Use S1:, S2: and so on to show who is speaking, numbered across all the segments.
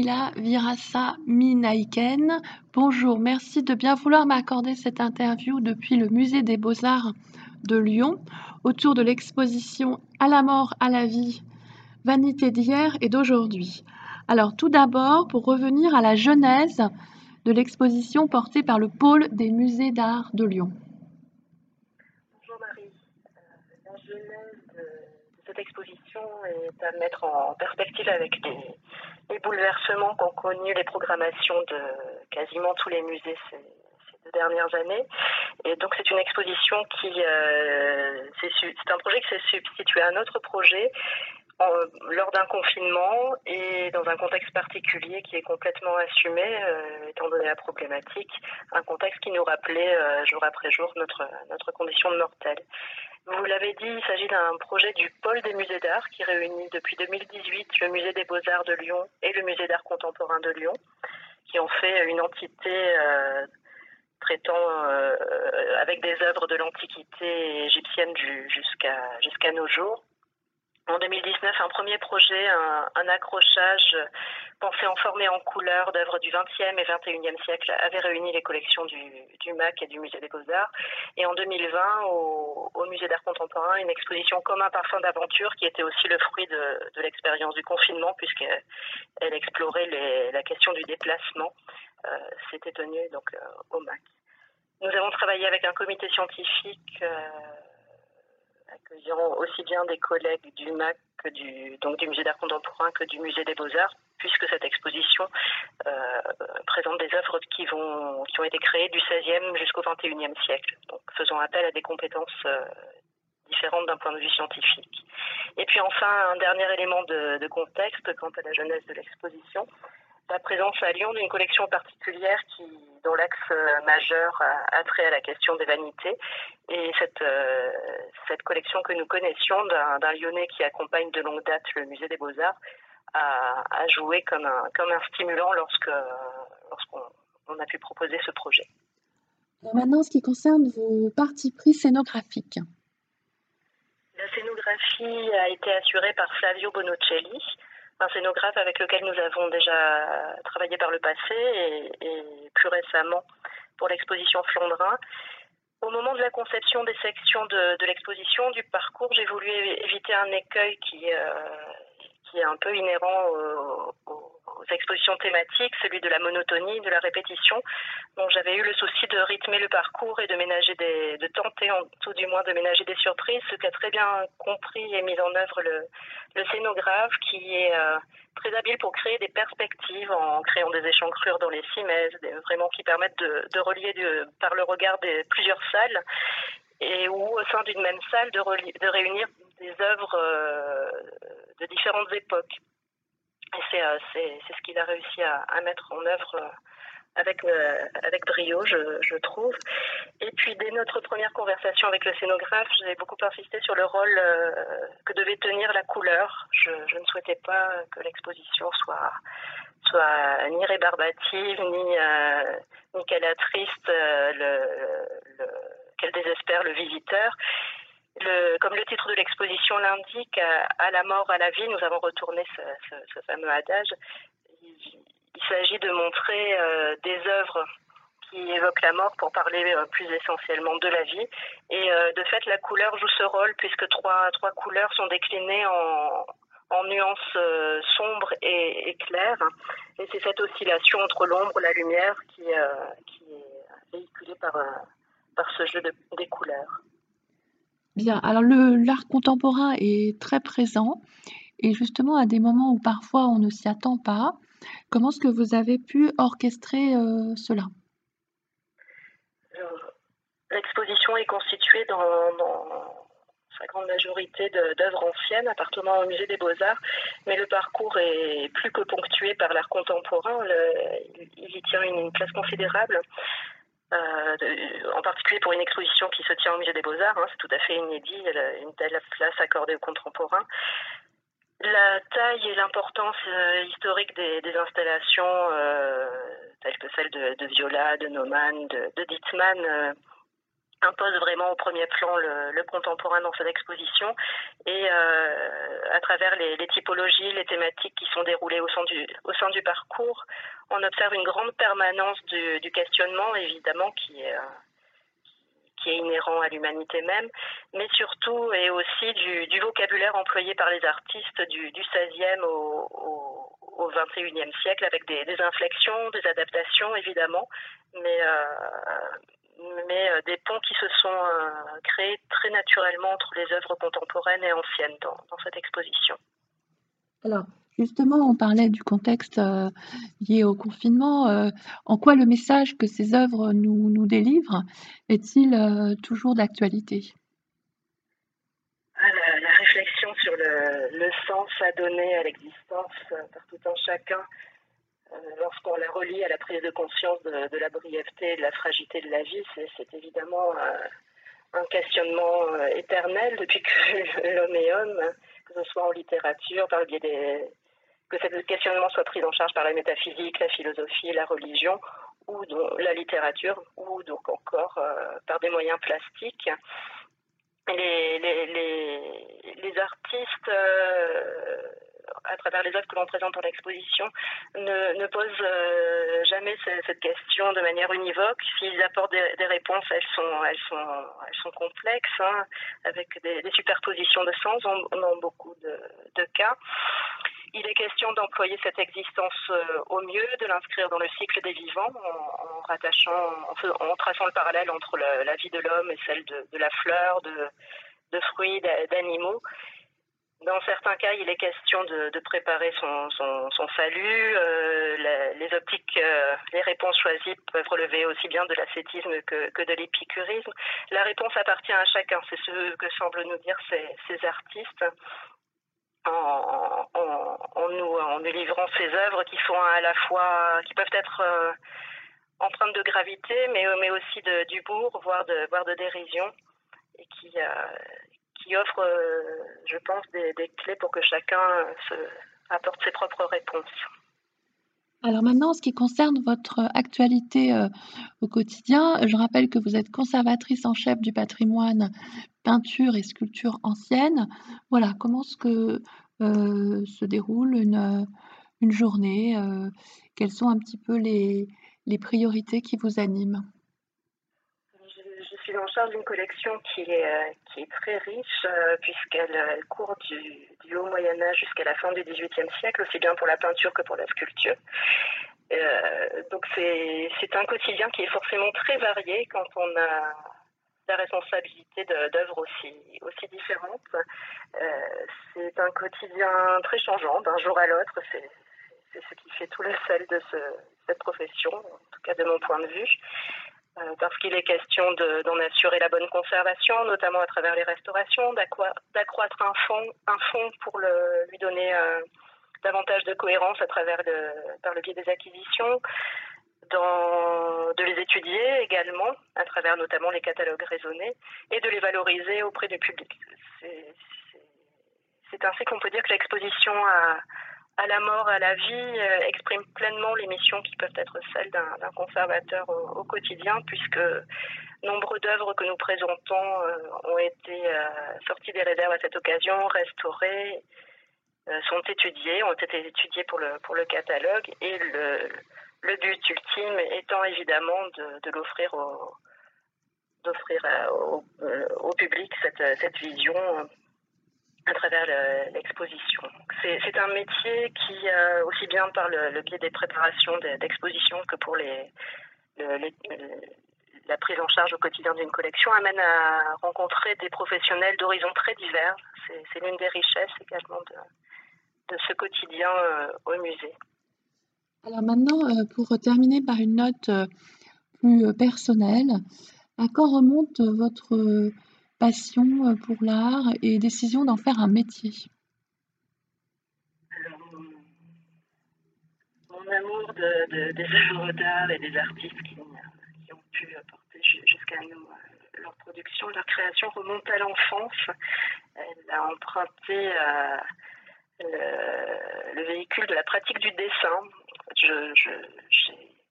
S1: Jamila Virassa Minaïken. Bonjour, merci de bien vouloir m'accorder cette interview depuis le Musée des Beaux-Arts de Lyon autour de l'exposition À la mort, à la vie, vanité d'hier et d'aujourd'hui. Alors tout d'abord, pour revenir à la genèse de l'exposition portée par le pôle des musées d'art de Lyon.
S2: Bonjour Marie. Euh, cette exposition est à mettre en perspective avec les, bouleversements qu'ont connus les programmations de quasiment tous les musées ces, deux dernières années. Et donc c'est une exposition qui, euh, c'est un projet qui s'est substitué à un autre projet lors d'un confinement et dans un contexte particulier qui est complètement assumé, euh, étant donné la problématique, un contexte qui nous rappelait euh, jour après jour notre, notre condition de mortel. Vous l'avez dit, il s'agit d'un projet du pôle des musées d'art qui réunit depuis 2018 le musée des beaux-arts de Lyon et le musée d'art contemporain de Lyon, qui ont fait une entité euh, traitant avec des œuvres de l'Antiquité égyptienne jusqu'à jusqu'à nos jours en 2019 un premier projet, un, accrochage pensé en forme et en couleur d'œuvres du XXe et XXIe siècle avait réuni les collections du, MAC et du Musée des Beaux-Arts. Et en 2020, au, Musée d'art contemporain, une exposition comme un parfum d'aventure qui était aussi le fruit de, l'expérience du confinement puisqu'elle explorait la question du déplacement. Euh, C'était tenu donc euh, au MAC. Nous avons travaillé avec un comité scientifique. Euh, accueillant aussi bien des collègues du MAC que du, donc du musée d'art contemporain que du musée des beaux-arts, puisque cette exposition euh, présente des œuvres qui, vont, qui ont été créées du XVIe jusqu'au XXIe siècle, donc faisant appel à des compétences euh, différentes d'un point de vue scientifique. Et puis enfin, un dernier élément de, de contexte quant à la jeunesse de l'exposition, la présence à Lyon d'une collection particulière qui, dont l'axe euh, majeur a, trait à la question des vanités. Et cette, euh, cette collection que nous connaissions d'un Lyonnais qui accompagne de longue date le musée des Beaux-Arts a, a, joué comme un, comme un stimulant lorsque, lorsqu'on on a pu proposer ce projet.
S1: maintenant, en ce qui concerne vos parties pris scénographiques.
S2: La scénographie a été assurée par Flavio Bonocelli, un scénographe avec lequel nous avons déjà travaillé par le passé et, plus récemment pour l'exposition Flandrin. Au moment de la conception des sections de, l'exposition, du parcours, j'ai voulu éviter un écueil qui, euh, est un peu inhérent aux, expositions thématiques, celui de la monotonie, de la répétition. J'avais eu le souci de rythmer le parcours et de ménager des, de tenter en tout du moins de ménager des surprises, ce qu'a très bien compris et mis en œuvre le, scénographe qui est euh, très habile pour créer des perspectives en créant des échancrures dans les cimaises, vraiment qui permettent de, relier par le regard des plusieurs salles et ou au sein d'une même salle de, de réunir des œuvres euh, de différentes époques. Et euh, c'est ce qu'il a réussi à, mettre en œuvre euh, avec, avec brio, je, trouve. Et puis, dès notre première conversation avec le scénographe, j'ai beaucoup insisté sur le rôle que devait tenir la couleur. Je, ne souhaitais pas que l'exposition soit, soit ni rébarbative, ni, ni qu'elle attriste le, le, qu'elle désespère le visiteur. Comme le titre de l'exposition l'indique, à, la mort, à la vie, nous avons retourné ce, fameux adage. Il, s'agit de montrer euh, des œuvres qui évoquent la mort pour parler euh, plus essentiellement de la vie. Et euh, de fait, la couleur joue ce rôle puisque trois, couleurs sont déclinées en, nuances sombres et, claires. Et c'est cette oscillation entre l'ombre et la lumière qui, est véhiculée par ce jeu de, des couleurs.
S1: Bien, alors l'art contemporain est très présent et justement à des moments où parfois on ne s'y attend pas. Comment est-ce que vous avez pu orchestrer euh, cela?
S2: L'exposition est constituée dans, sa grande majorité d'œuvres anciennes appartenant au musée des beaux-arts, mais le parcours est plus que ponctué par l'art contemporain. il y tient une place considérable. Euh, en particulier pour une exposition qui se tient au musée des Beaux-Arts, hein, c'est tout à fait inédit, une telle place accordée aux contemporains. La taille et l'importance euh, historique des, installations euh, telles que celles de, Viola, de Naumann, de, de Dittmann impose vraiment au premier plan le, contemporain dans cette exposition et à travers les, typologies, les thématiques qui sont déroulées au sein du, au sein du parcours, on observe une grande permanence du, du questionnement évidemment qui est qui est inhérent à l'humanité même, mais surtout et aussi du, vocabulaire employé par les artistes du, du 16e au, au, 21e siècle, avec des, inflexions, des adaptations évidemment, mais, euh, mais euh, des ponts qui se sont euh, créés très naturellement entre les œuvres contemporaines et anciennes dans, dans cette exposition.
S1: Alors, Justement, on parlait du contexte euh, lié au confinement. Euh, en quoi le message que ces œuvres nous, nous délivrent est-il euh, toujours d'actualité?
S2: Ah, la, réflexion sur le, sens à donner à l'existence par tout un chacun, lorsqu'on la relie à la prise de conscience de, la brièveté et de la fragilité de la vie, c'est évidemment un questionnement éternel depuis que l'homme est homme, que ce soit en littérature, par le biais des, que ce questionnement soit pris en charge par la métaphysique, la philosophie, la religion, ou la littérature, ou donc encore euh, par des moyens plastiques. Les, artistes, euh, à travers les œuvres que l'on présente dans l'exposition, ne, posent euh, jamais cette question de manière univoque. S'ils apportent des, réponses, elles sont, complexes, hein, avec des, superpositions de sens dans, beaucoup de, de cas. Il est question d'employer cette existence euh, au mieux, de l'inscrire dans le cycle des vivants, en, rattachant, en, traçant le parallèle entre la vie de l'homme et celle de, la fleur, de, fruits, d'animaux. Dans certains cas, il est question de, préparer son, salut. Euh, les optiques, euh, les réponses choisies peuvent relever aussi bien de l'ascétisme que, de l'épicurisme. La réponse appartient à chacun. C'est ce que semblent nous dire ces artistes en, nous, en délivrant ces œuvres qui sont à la fois, qui peuvent être euh, empreintes de gravité, mais, mais aussi d'humour, voire de, voire de dérision, et qui, qui offrent, euh, je pense, des, clés pour que chacun se, apporte ses propres réponses.
S1: Alors maintenant, en ce qui concerne votre actualité au quotidien, je rappelle que vous êtes conservatrice en chef du patrimoine peinture et sculpture ancienne. Voilà, comment est-ce que se déroule une, journée Quelles sont un petit peu les, priorités qui vous animent?
S2: Suis en charge d'une collection qui est, qui est très riche puisqu'elle court du, du haut Moyen Âge jusqu'à la fin du XVIIIe siècle, aussi bien pour la peinture que pour la sculpture. Euh, donc c'est un quotidien qui est forcément très varié quand on a la responsabilité d'œuvres aussi, aussi différentes. Euh, c'est un quotidien très changeant d'un jour à l'autre. C'est ce qui fait tout le sel de ce, cette profession, en tout cas de mon point de vue. Euh, parce qu'il est question d'en assurer la bonne conservation, notamment à travers les restaurations, d'accroître un fond, un fond pour le, lui donner euh, davantage de cohérence à travers le, par le biais des acquisitions, de les étudier également, à travers notamment les catalogues raisonnés, et de les valoriser auprès du public. C'est ainsi qu'on peut dire que l'exposition à, à, la mort, à la vie, euh, exprime pleinement les missions qui peuvent être celles d'un conservateur au, quotidien, puisque nombre d'œuvres que nous présentons euh, ont été euh, sorties des réserves à cette occasion, restaurées, sont étudiées, ont été étudiées pour le, pour le catalogue, et le, but ultime étant évidemment de, l'offrir au, d'offrir au, au, public cette, cette vision à travers l'exposition. C'est un métier qui, euh, aussi bien par le, biais des préparations d'exposition que pour la prise en charge au quotidien d'une collection, amène à rencontrer des professionnels d'horizons très divers. C'est l'une des richesses également de, ce quotidien euh, au musée.
S1: Alors maintenant, euh, pour terminer par une note plus personnelle, à quand remonte votre passion pour l'art et décision d'en faire un métier
S2: mon amour de, des œuvres d'art et des artistes qui, ont pu apporter jusqu'à nous leur production, leur création remonte à l'enfance. Elle a emprunté le, véhicule de la pratique du dessin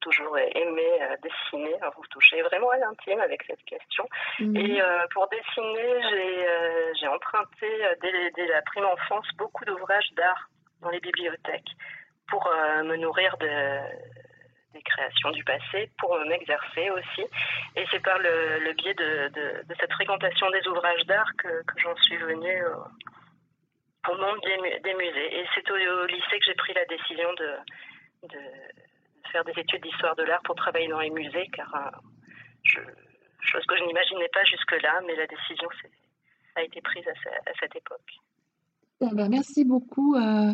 S2: toujours aimé dessiner. vous touchez vraiment à l'intime avec cette question. Mhm. Et pour dessiner, j'ai emprunté dès, dès, la prime enfance beaucoup d'ouvrages d'art dans les bibliothèques pour me nourrir de des créations du passé pour m'exercer aussi. Et c'est par le, biais de, cette fréquentation des ouvrages d'art que, j'en suis venue au, monde des, musées. Et c'est au, lycée que j'ai pris la décision de, faire des études d'histoire de l'art pour travailler dans les musées, car euh, chose que je n'imaginais pas jusque-là, mais la décision a été prise à, cette époque.
S1: Ben, merci beaucoup. Euh,